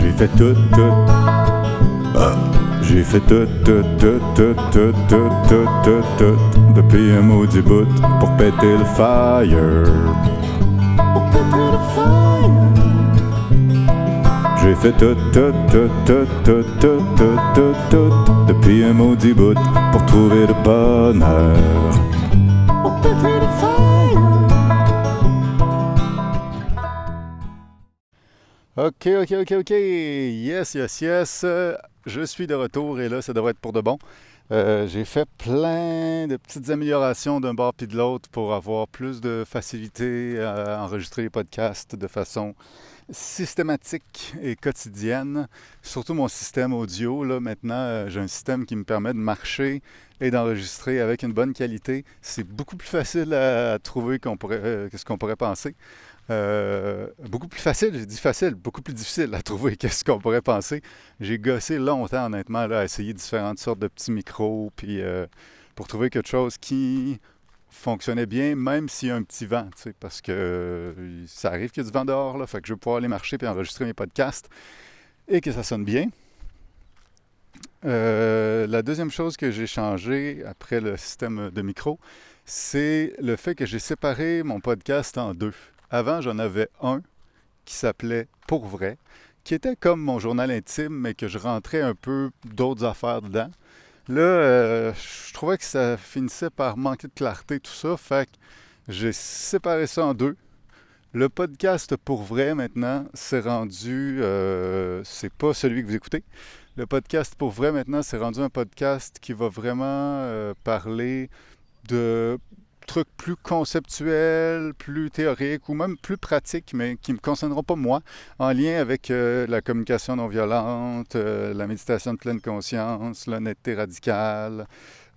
J'ai fait tout, tout. Ah. J'ai fait tout, tout, tout, tout, tout, tout, tout, tout, tout, depuis un maudit bout pour péter le fire. Pour péter le fire. J'ai fait tout, tout, tout, tout, tout, tout, tout, tout, tout, depuis un maudit bout pour trouver le bonheur. Pour péter le OK, OK, OK, OK. Yes, yes, yes. Je suis de retour et là, ça devrait être pour de bon. Euh, j'ai fait plein de petites améliorations d'un bord puis de l'autre pour avoir plus de facilité à enregistrer les podcasts de façon systématique et quotidienne. Surtout mon système audio. Là, maintenant, euh, j'ai un système qui me permet de marcher et d'enregistrer avec une bonne qualité. C'est beaucoup plus facile à, trouver pourrait, euh, que ce qu'on pourrait penser. Euh, beaucoup plus facile, j'ai dit facile, beaucoup plus difficile à trouver qu'est-ce qu'on pourrait penser. J'ai gossé longtemps, honnêtement, à essayer différentes sortes de petits micros, puis euh, pour trouver quelque chose qui fonctionnait bien, même s'il y a un petit vent, parce que euh, ça arrive qu'il y a du vent dehors, là, que je veux pouvoir aller marcher puis enregistrer mes podcasts et que ça sonne bien. la deuxième chose que j'ai changé après le système de micro, c'est le fait que j'ai séparé mon podcast en deux. Avant, j'en avais un qui s'appelait Pour vrai, qui était comme mon journal intime, mais que je rentrais un peu d'autres affaires dedans. Là, euh, je trouvais que ça finissait par manquer de clarté, tout ça. Fait que j'ai séparé ça en deux. Le podcast pour vrai maintenant, c'est rendu. Euh, c'est pas celui que vous écoutez. Le podcast pour vrai maintenant, c'est rendu un podcast qui va vraiment euh, parler de trucs plus conceptuels, plus théoriques ou même plus pratiques, mais qui ne me concerneront pas moi, en lien avec euh, la communication non violente, euh, la méditation de pleine conscience, l'honnêteté radicale,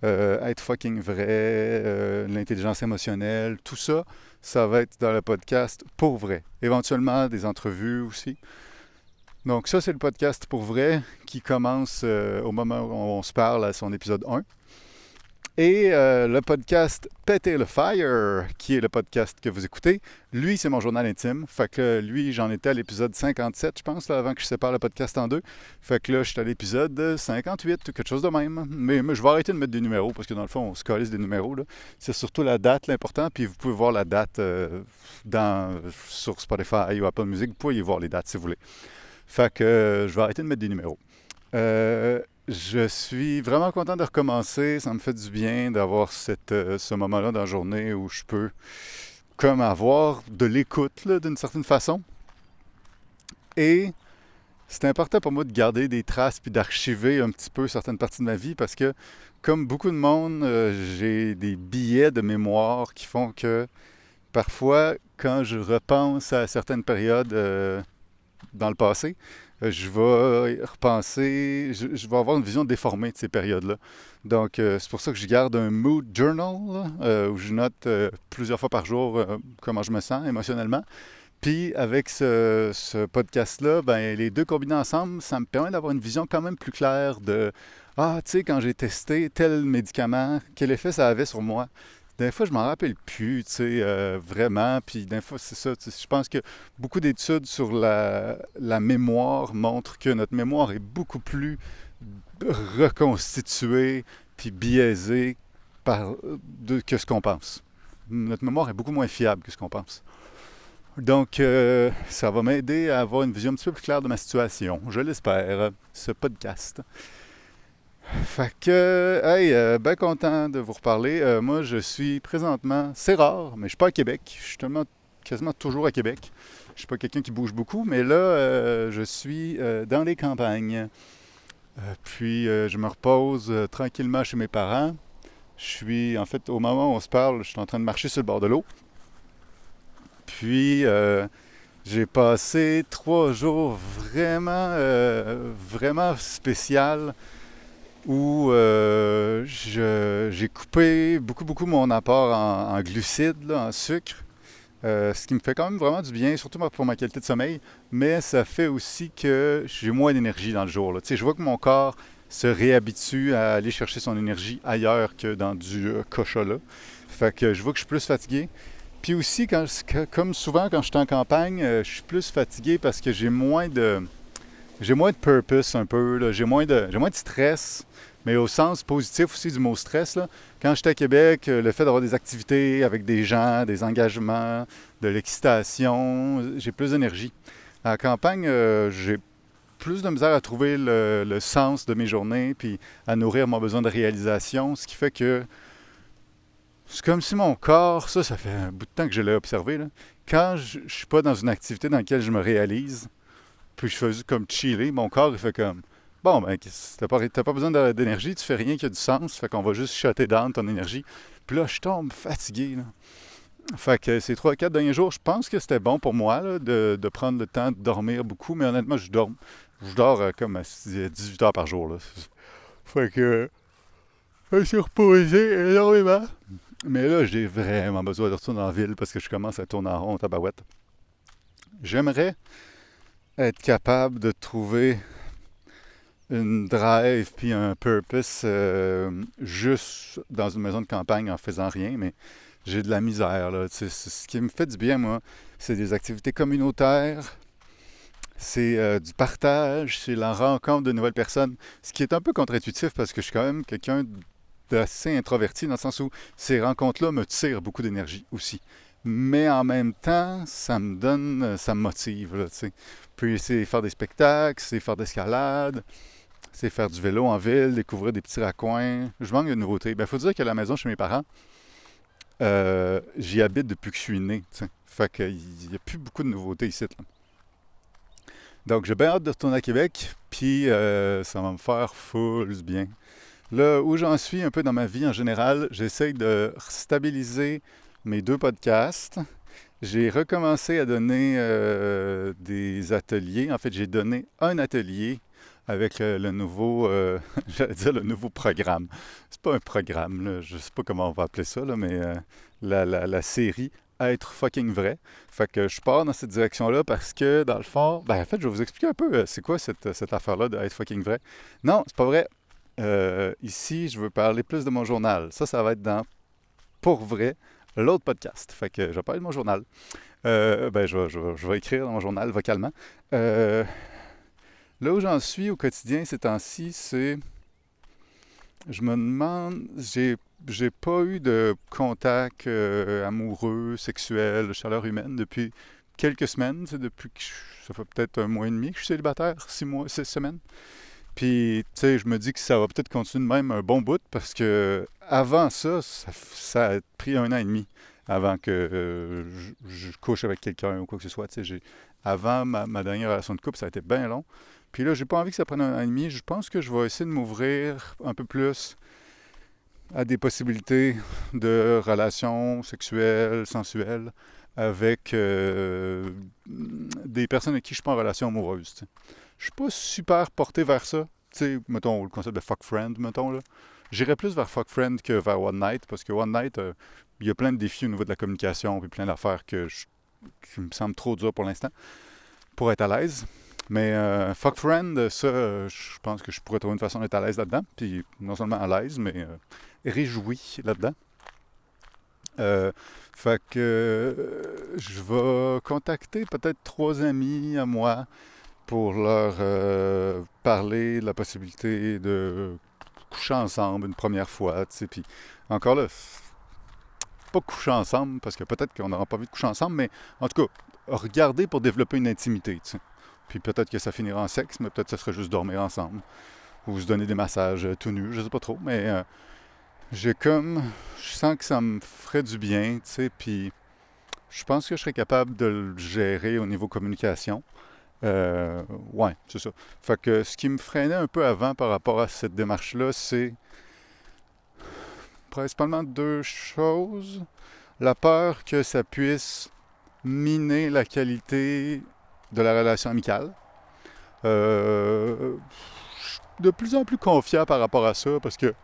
euh, être fucking vrai, l'intelligence émotionnelle, tout ça, ça va être dans le podcast pour vrai. Éventuellement des entrevues aussi. Donc ça, c'est le podcast pour vrai qui commence au moment où on se parle à son épisode 1. Et euh, le podcast Péter le Fire, qui est le podcast que vous écoutez, lui, c'est mon journal intime. Fait que lui, j'en étais à l'épisode 57, je pense, avant que je sépare le podcast en deux. Fait que là, je suis à l'épisode 58 ou quelque chose de même. Mais, je vais arrêter de mettre des numéros parce que dans le fond, on se des numéros. C'est surtout la date l'important. Puis vous pouvez voir la date euh, dans, sur Spotify ou Apple Music. Vous pouvez y voir les dates si vous voulez. Fait que euh, je vais arrêter de mettre des numéros. Je suis vraiment content de recommencer. Ça me fait du bien d'avoir euh, ce moment-là dans la journée où je peux comme avoir de l'écoute d'une certaine façon. Et c'est important pour moi de garder des traces puis d'archiver un petit peu certaines parties de ma vie parce que, comme beaucoup de monde, euh, j'ai des billets de mémoire qui font que parfois, quand je repense à certaines périodes euh, dans le passé, je vais repenser, je, vais avoir une vision déformée de ces périodes-là. Donc, euh, c'est pour ça que je garde un mood journal euh, où je note plusieurs fois par jour comment je me sens émotionnellement. Puis, avec ce, podcast-là, ben, les deux combinés ensemble, ça me permet d'avoir une vision quand même plus claire de Ah, tu sais, quand j'ai testé tel médicament, quel effet ça avait sur moi? Des fois, je m'en rappelle plus, tu sais, euh, vraiment. Puis des fois, c'est ça. Je pense que beaucoup d'études sur la, mémoire montrent que notre mémoire est beaucoup plus reconstituée puis biaisée par, que ce qu'on pense. Notre mémoire est beaucoup moins fiable que ce qu'on pense. Donc, euh, ça va m'aider à avoir une vision un petit peu plus claire de ma situation, je l'espère, ce podcast. Fait que, hey, euh, bien content de vous reparler. Euh, moi, je suis présentement, c'est rare, mais je suis pas à Québec. Je suis quasiment toujours à Québec. Je suis pas quelqu'un qui bouge beaucoup, mais là, euh, je suis dans les campagnes. puis, je me repose tranquillement chez mes parents. Je suis, en fait, au moment où on se parle, je suis en train de marcher sur le bord de l'eau. Puis, j'ai passé trois jours vraiment, vraiment spécial où euh, j'ai coupé beaucoup, beaucoup mon apport en, glucides, en sucre, euh, ce qui me fait quand même vraiment du bien, surtout pour ma qualité de sommeil, mais ça fait aussi que j'ai moins d'énergie dans le jour. Je vois que mon corps se réhabitue à aller chercher son énergie ailleurs que dans du euh, là. Fait que je vois que je suis plus fatigué. Puis aussi, comme souvent quand je suis en campagne, euh, je suis plus fatigué parce que j'ai moins de j'ai moins de purpose un peu, j'ai moins de, moins de stress, mais au sens positif aussi du mot stress. Quand j'étais à Québec, le fait d'avoir des activités avec des gens, des engagements, de l'excitation, j'ai plus d'énergie. À la campagne, euh, j'ai plus de misère à trouver le, sens de mes journées, puis à nourrir mon besoin de réalisation, ce qui fait que c'est comme si mon corps, ça, ça fait un bout de temps que je l'ai observé, quand je ne suis pas dans une activité dans laquelle je me réalise, puis je fais juste comme chiller, mon corps, il fait comme Bon, ben, t'as pas, besoin d'énergie, tu fais rien qui a du sens, fait qu'on va juste shutter down ton énergie. Puis là, je tombe fatigué. Là. Fait que ces trois, quatre derniers jours, je pense que c'était bon pour moi de, prendre le temps de dormir beaucoup, mais honnêtement, je dors, je dors euh, comme à 18 heures par jour. Fait que je suis reposé énormément. Mais là, j'ai vraiment besoin de retourner en ville parce que je commence à tourner en rond, tabarouette. J'aimerais être capable de trouver une drive puis un purpose euh, juste dans une maison de campagne en faisant rien, mais j'ai de la misère. Là. ce qui me fait du bien, moi, c'est des activités communautaires, c'est euh, du partage, c'est la rencontre de nouvelles personnes, ce qui est un peu contre-intuitif parce que je suis quand même quelqu'un d'assez introverti dans le sens où ces rencontres-là me tirent beaucoup d'énergie aussi. Mais en même temps, ça me donne, ça me motive. Puis c'est faire des spectacles, c'est faire d'escalade, c'est faire du vélo en ville, découvrir des petits raccoins. Je manque de nouveautés. Il ben, faut dire qu'à la maison chez mes parents, euh, j'y habite depuis que je suis né. T'sais. Fait n'y a plus beaucoup de nouveautés ici. Donc j'ai bien hâte de retourner à Québec, puis euh, ça va me faire full bien. Là où j'en suis un peu dans ma vie en général, j'essaye de stabiliser mes deux podcasts. J'ai recommencé à donner euh, des ateliers. En fait, j'ai donné un atelier avec le, nouveau, euh, j'allais dire le nouveau programme. C'est pas un programme, là, je sais pas comment on va appeler ça, là, mais euh, la, la, la, série Être fucking vrai. Fait que je pars dans cette direction-là parce que, dans le fond, ben, en fait, je vais vous expliquer un peu euh, c'est quoi cette, cette affaire-là d'être fucking vrai. Non, c'est pas vrai. ici, je veux parler plus de mon journal. Ça, ça va être dans Pour vrai, l'autre podcast. Fait que je vais parler de mon journal. ben, je, vais écrire dans mon journal vocalement. Là où j'en suis au quotidien ces temps-ci, c'est. Je me demande. J'ai, j'ai pas eu de contact euh, amoureux, sexuel, chaleur humaine depuis quelques semaines. Depuis ça fait peut-être un mois et demi que je suis célibataire, six mois, six semaines. Puis, tu sais, je me dis que ça va peut-être continuer de même un bon bout parce que avant ça, ça, a pris un an et demi avant que euh, je, couche avec quelqu'un ou quoi que ce soit. Tu sais, avant ma, dernière relation de couple, ça a été bien long. Puis là, j'ai pas envie que ça prenne un an et demi. Je pense que je vais essayer de m'ouvrir un peu plus à des possibilités de relations sexuelles, sensuelles avec euh, des personnes avec qui je suis pas en relation amoureuse. Je suis pas super porté vers ça. Tu sais, mettons, le concept de fuck friend, mettons, là. J'irais plus vers fuck friend que vers one night, parce que one night, euh, il y a plein de défis au niveau de la communication, puis plein d'affaires que qui me semblent trop dures pour l'instant, pour être à l'aise. Mais euh, Fuck Friend, ça, je pense que je pourrais trouver une façon d'être à l'aise là-dedans. Puis non seulement à l'aise, mais euh, réjoui là-dedans. Euh, fait que euh, je vais contacter peut-être trois amis à moi pour leur parler de la possibilité de coucher ensemble une première fois. Puis encore là, pas coucher ensemble, parce que peut-être qu'on n'aura pas envie de coucher ensemble, mais en tout cas, regarder pour développer une intimité. sais. Puis peut-être que ça finira en sexe, mais peut-être que ça serait juste dormir ensemble. Ou se donner des massages euh, tout nus, je sais pas trop. Mais euh, j'ai comme. Je sens que ça me ferait du bien, tu sais. Puis je pense que je serais capable de le gérer au niveau communication. Euh, ouais, c'est ça. Fait que ce qui me freinait un peu avant par rapport à cette démarche-là, c'est principalement deux choses. La peur que ça puisse miner la qualité de la relation amicale. Euh, je suis de plus en plus confiant par rapport à ça parce que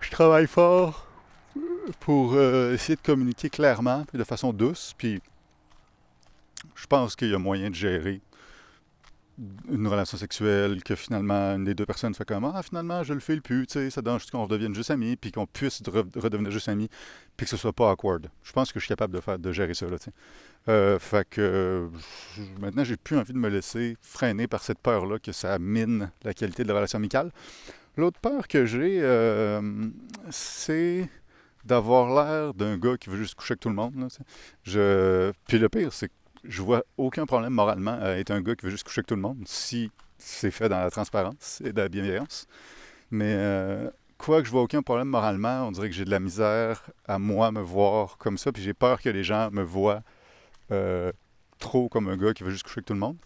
je travaille fort pour euh, essayer de communiquer clairement et de façon douce. Puis je pense qu'il y a moyen de gérer une relation sexuelle que finalement une des deux personnes fait comme ah finalement je le fais le plus tu sais ça donne juste qu'on redevienne juste amis puis qu'on puisse redevenir juste amis puis que ce soit pas awkward je pense que je suis capable de faire de gérer ça là tu sais Euh, fait que maintenant, j'ai plus envie de me laisser freiner par cette peur-là que ça mine la qualité de la relation amicale. L'autre peur que j'ai, euh, c'est d'avoir l'air d'un gars qui veut juste coucher avec tout le monde. Puis le pire, c'est que je vois aucun problème moralement à être un gars qui veut juste coucher avec tout le monde si c'est fait dans la transparence et de la bienveillance. Mais euh, quoi que je vois aucun problème moralement, on dirait que j'ai de la misère à moi me voir comme ça, puis j'ai peur que les gens me voient euh, trop comme un gars qui veut juste coucher avec tout le monde.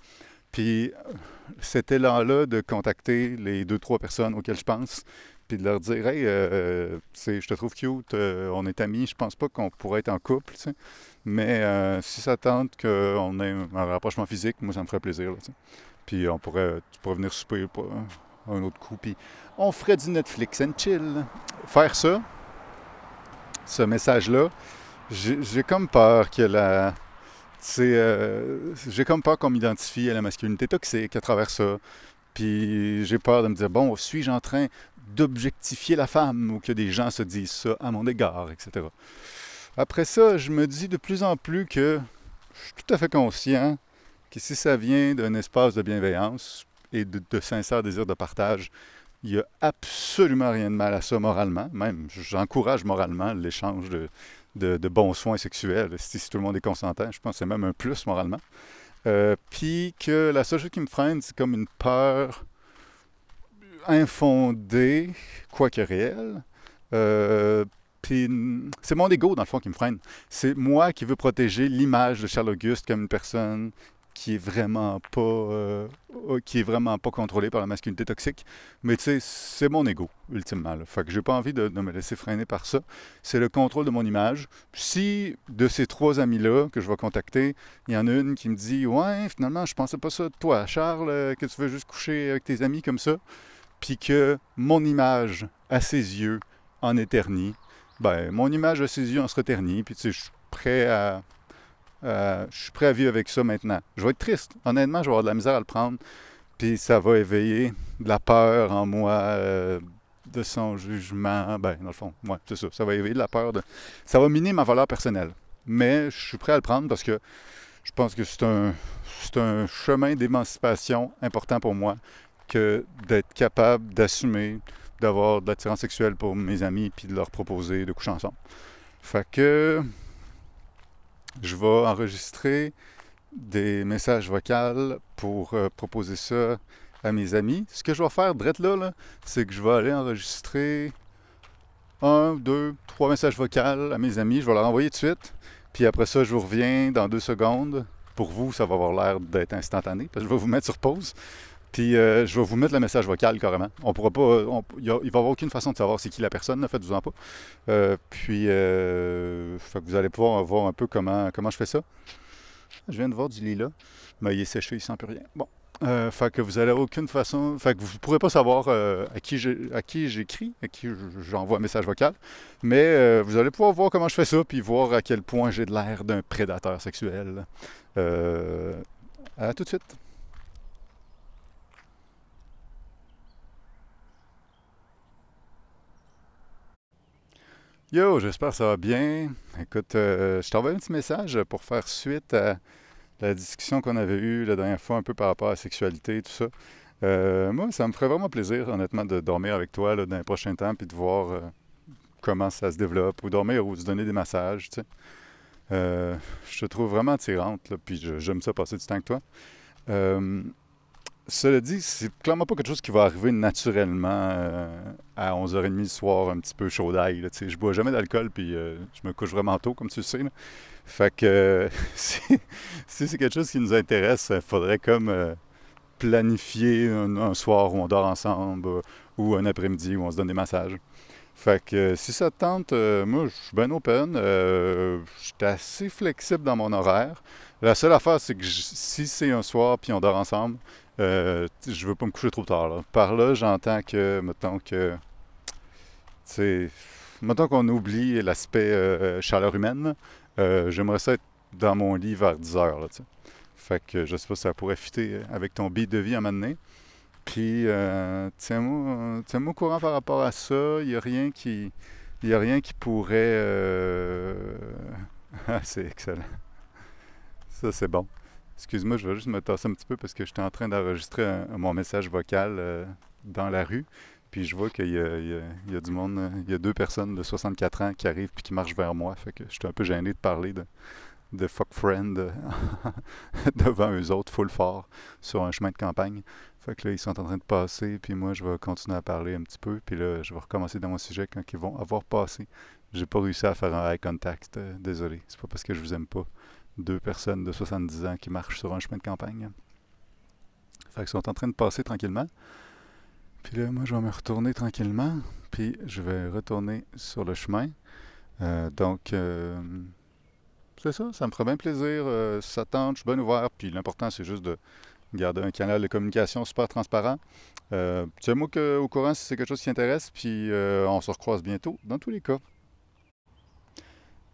Puis cet élan-là de contacter les deux, trois personnes auxquelles je pense, puis de leur dire Hey, euh, je te trouve cute, euh, on est amis, je pense pas qu'on pourrait être en couple, mais euh, si ça tente qu'on ait un, rapprochement physique, moi ça me ferait plaisir. puis on pourrait, tu pourrais venir souper pour un autre coup, puis on ferait du Netflix and chill. Faire ça, ce message-là, j'ai comme peur que la. j'ai comme peur qu'on m'identifie à la masculinité toxique à travers ça. Puis j'ai peur de me dire, bon, suis-je en train d'objectifier la femme ou que des gens se disent ça à mon égard, etc. Après ça, je me dis de plus en plus que je suis tout à fait conscient que si ça vient d'un espace de bienveillance et de, sincère désir de partage, il n'y a absolument rien de mal à ça moralement. Même, j'encourage moralement l'échange de, bons soins sexuels. Si, tout le monde est consentant, je pense que c'est même un plus moralement. Euh, puis que la seule chose qui me freine, c'est comme une peur infondé, quoique réel. Euh, puis c'est mon ego, dans le fond, qui me freine. C'est moi qui veux protéger l'image de Charles Auguste comme une personne qui est vraiment pas euh, qui est vraiment pas contrôlée par la masculinité toxique. Mais tu sais, c'est mon ego, ultimement. Là. Fait que j'ai pas envie de, me laisser freiner par ça. C'est le contrôle de mon image. Si de ces trois amis-là que je vais contacter, il y en a une qui me dit Ouais, finalement, je pensais pas ça de toi, Charles, que tu veux juste coucher avec tes amis comme ça puis que mon image à ses yeux en éternit, ben, mon image à ses yeux en se reternit, puis tu je suis prêt à, vivre avec ça maintenant. Je vais être triste. Honnêtement, je vais avoir de la misère à le prendre, puis ça va éveiller de la peur en moi, euh, de son jugement. Ben, dans le fond, ouais, c'est ça. Ça va éveiller de la peur. De... Ça va miner ma valeur personnelle. Mais je suis prêt à le prendre parce que je pense que c'est un chemin d'émancipation important pour moi que d'être capable d'assumer d'avoir de l'attirance sexuelle pour mes amis puis de leur proposer de coucher ensemble. Fait que je vais enregistrer des messages vocaux pour euh, proposer ça à mes amis. Ce que je vais faire, drette là, c'est que je vais aller enregistrer un, deux, trois messages vocaux à mes amis. Je vais leur envoyer tout de suite. Puis après ça, je vous reviens dans deux secondes. Pour vous, ça va avoir l'air d'être instantané parce que je vais vous mettre sur pause. Puis euh, je vais vous mettre le message vocal carrément. On pourra pas. il va y avoir aucune façon de savoir c'est qui la personne, ne faites-vous-en pas. Euh, puis euh, vous allez pouvoir voir un peu comment, comment je fais ça. Je viens de voir du lilas, mais il est séché, il sent plus rien. Bon. fait que vous n'allez aucune façon. Fait que vous ne pourrez pas savoir à qui j'écris, à qui j'envoie un message vocal. Mais vous allez pouvoir voir comment je fais ça, puis voir à quel point j'ai de l'air d'un prédateur sexuel. à tout de suite. Yo, j'espère que ça va bien. Écoute, euh, je t'envoie un petit message pour faire suite à la discussion qu'on avait eue la dernière fois un peu par rapport à la sexualité et tout ça. Euh, moi, ça me ferait vraiment plaisir, honnêtement, de dormir avec toi dans les prochains temps puis de voir euh, comment ça se développe, ou dormir ou se donner des massages, tu sais. je te trouve vraiment attirante, puis j'aime ça passer du temps avec toi. Cela dit, c'est clairement pas quelque chose qui va arriver naturellement euh, à 11h30 du soir, un petit peu chaud d'ail. Je bois jamais d'alcool, puis euh, je me couche vraiment tôt, comme tu le sais. Fait que si, c'est quelque chose qui nous intéresse, il faudrait comme euh, planifier un, soir où on dort ensemble ou un après-midi où on se donne des massages. Fait que si ça te tente, moi, je suis bien open. je suis assez flexible dans mon horaire. La seule affaire, c'est que si c'est un soir puis on dort ensemble, euh, je veux pas me coucher trop tard. Par là, j'entends que, mettons que, tu mettons qu'on oublie l'aspect euh, chaleur humaine, euh, j'aimerais ça être dans mon lit vers 10 heures. Fait que je sais pas si ça pourrait fitter avec ton beat de vie à un Puis, tiens-moi tiens au courant par rapport à ça. Il n'y a rien qui. Il a rien qui pourrait. Ah, c'est excellent. Ça, c'est bon. Excuse-moi, je vais juste me tasser un petit peu parce que j'étais en train d'enregistrer mon message vocal euh, dans la rue. Puis je vois qu'il y, a- du monde, euh, il y a deux personnes de 64 ans qui arrivent puis qui marchent vers moi. Fait que j'étais un peu gêné de parler de, fuck friend euh, devant eux autres, full fort, sur un chemin de campagne. Fait que là, ils sont en train de passer, puis moi, je vais continuer à parler un petit peu. Puis là, je vais recommencer dans mon sujet quand ils vont avoir passé. J'ai pas réussi à faire un eye contact, désolé. C'est pas parce que je vous aime pas. Deux personnes de 70 ans qui marchent sur un chemin de campagne. Fait qu'ils sont en train de passer tranquillement. Puis là, moi, je vais me retourner tranquillement. Puis je vais retourner sur le chemin. Euh, donc, euh, c'est ça, ça me ferait bien plaisir. euh, ça tente, je suis bien ouvert. Puis l'important, c'est juste de garder un canal de communication super transparent. Euh, Tiens-moi au courant si c'est quelque chose qui intéresse. Puis on se recroise bientôt, dans tous les cas.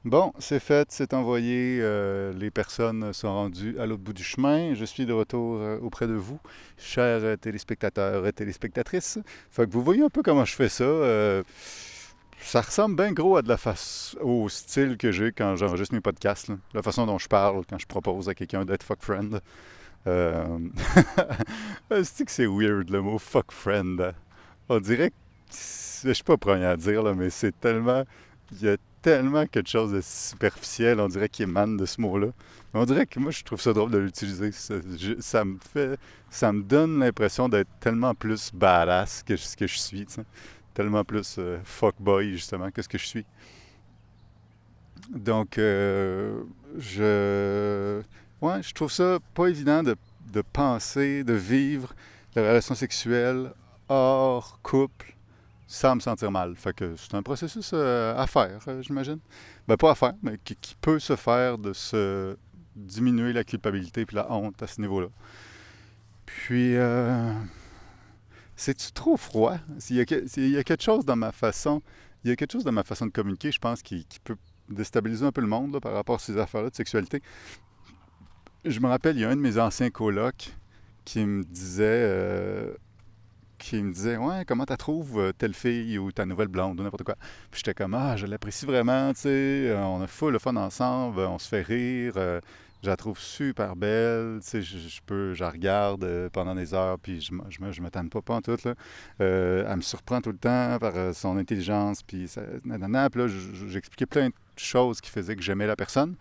Bon, c'est fait, c'est envoyé. euh, les personnes sont rendues à l'autre bout du chemin. Je suis de retour euh, auprès de vous, chers téléspectateurs et téléspectatrices. Fait que vous voyez un peu comment je fais ça. euh, ça ressemble bien gros à de la face au style que j'ai quand j'enregistre mes podcasts. La façon dont je parle quand je propose à quelqu'un d'être fuck friend. Euh... c'est que c'est weird le mot fuck friend? On dirait que je suis pas premier à dire là, mais c'est tellement il y a tellement quelque chose de superficiel, on dirait, qui émane de ce mot-là. On dirait que moi, je trouve ça drôle de l'utiliser. Ça, me fait, ça me donne l'impression d'être tellement plus badass que ce que je suis, tellement plus euh, fuckboy justement que ce que je suis. Donc, euh, je, ouais, je trouve ça pas évident de, de penser, de vivre la relation sexuelle hors couple sans me sentir mal. Fait que c'est un processus euh, à faire, euh, j'imagine. Ben pas à faire, mais qui, peut se faire de se diminuer la culpabilité puis la honte à ce niveau-là. Puis, euh, c'est-tu trop froid? Y, a, quelque chose dans ma façon, il y a quelque chose dans ma façon de communiquer, je pense, qui, qui peut déstabiliser un peu le monde là, par rapport à ces affaires-là de sexualité. Je me rappelle, il y a un de mes anciens colocs qui me disait, euh, qui me disait, ouais, comment tu trouves euh, telle fille ou ta nouvelle blonde ou n'importe quoi? Puis j'étais comme, ah, je l'apprécie vraiment, tu sais, euh, on a full le fun ensemble, on se fait rire, euh, je la trouve super belle, tu sais, je, peux, je la regarde pendant des heures, puis je, je me, je me pas, pas en tout, là. Elle me surprend tout le temps par son intelligence, puis ça, nanana. Puis là, je- je- j'expliquais plein de choses qui faisaient que j'aimais la personne.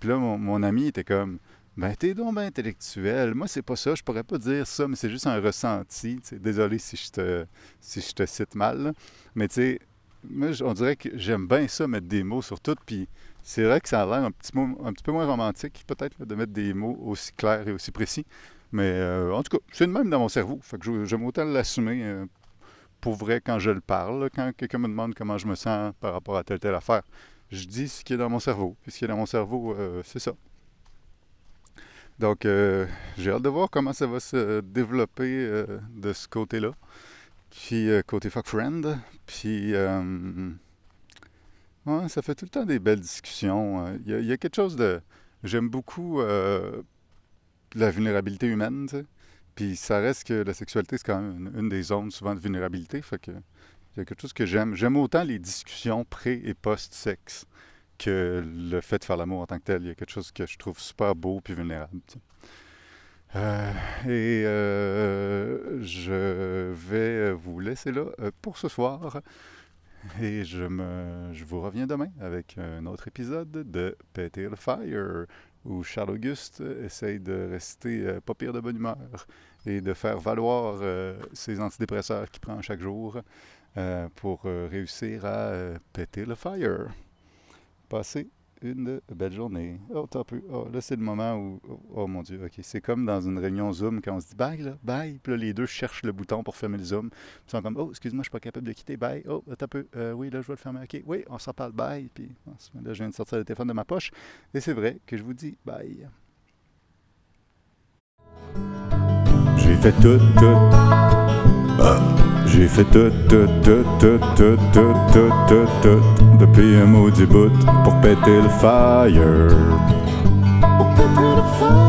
Puis là, mon, mon ami était comme, ben, t'es donc bien intellectuel. Moi, c'est pas ça. Je pourrais pas dire ça, mais c'est juste un ressenti. Désolé si je te, si je te cite mal. Mais tu sais, moi, on dirait que j'aime bien ça, mettre des mots sur tout. Puis c'est vrai que ça a l'air un petit, un petit peu moins romantique, peut-être, de mettre des mots aussi clairs et aussi précis. Mais euh, en tout cas, c'est le même dans mon cerveau. Fait que j'aime autant l'assumer euh, pour vrai quand je le parle. Quand quelqu'un me demande comment je me sens par rapport à telle telle affaire, je dis ce qui est dans mon cerveau. Puis ce qui est dans mon cerveau, euh, c'est ça. Donc, euh, j'ai hâte de voir comment ça va se développer euh, de ce côté-là. Puis, euh, côté fuck friend. Puis, euh, ouais, ça fait tout le temps des belles discussions. Il y, a- il y a quelque chose de. J'aime beaucoup euh, la vulnérabilité humaine, tu sais. Puis, ça reste que la sexualité, c'est quand même une, une des zones souvent de vulnérabilité. Fait que, il y a quelque chose que j'aime. J'aime autant les discussions pré- et post-sexe que le fait de faire l'amour en tant que tel. Il y a quelque chose que je trouve super beau puis vulnérable. Euh, et euh, je vais vous laisser là euh, pour ce soir. Et je, me, je vous reviens demain avec un autre épisode de Péter le Fire, où Charles Auguste essaye de rester pas pire de bonne humeur et de faire valoir ses antidépresseurs qu'il prend chaque jour pour réussir à péter le fire. Passez une belle journée. Oh, t'as peu. Oh, là, c'est le moment où. Oh, mon Dieu, ok. C'est comme dans une réunion Zoom quand on se dit bye, là, bye. Puis là, les deux cherchent le bouton pour fermer le Zoom. Ils sont comme, oh, excuse-moi, je suis pas capable de quitter, bye. Oh, t'as peu. Euh, oui, là, je vais le fermer. Ok, oui, on s'en parle, bye. Puis moment-là, je viens de sortir le téléphone de ma poche. Et c'est vrai que je vous dis bye. J'ai fait tout, tout. Ah, J'ai fait tout, tout, tout, tout, tout, tout, tout, tout, tout. Depuis un maudit bout pour péter le fire. Pour péter le fire.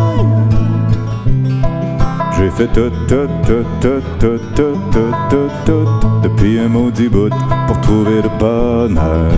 J'ai fait tout, tout, tout, tout, tout, tout, tout, tout, tout. Depuis un maudit bout pour trouver le bonheur.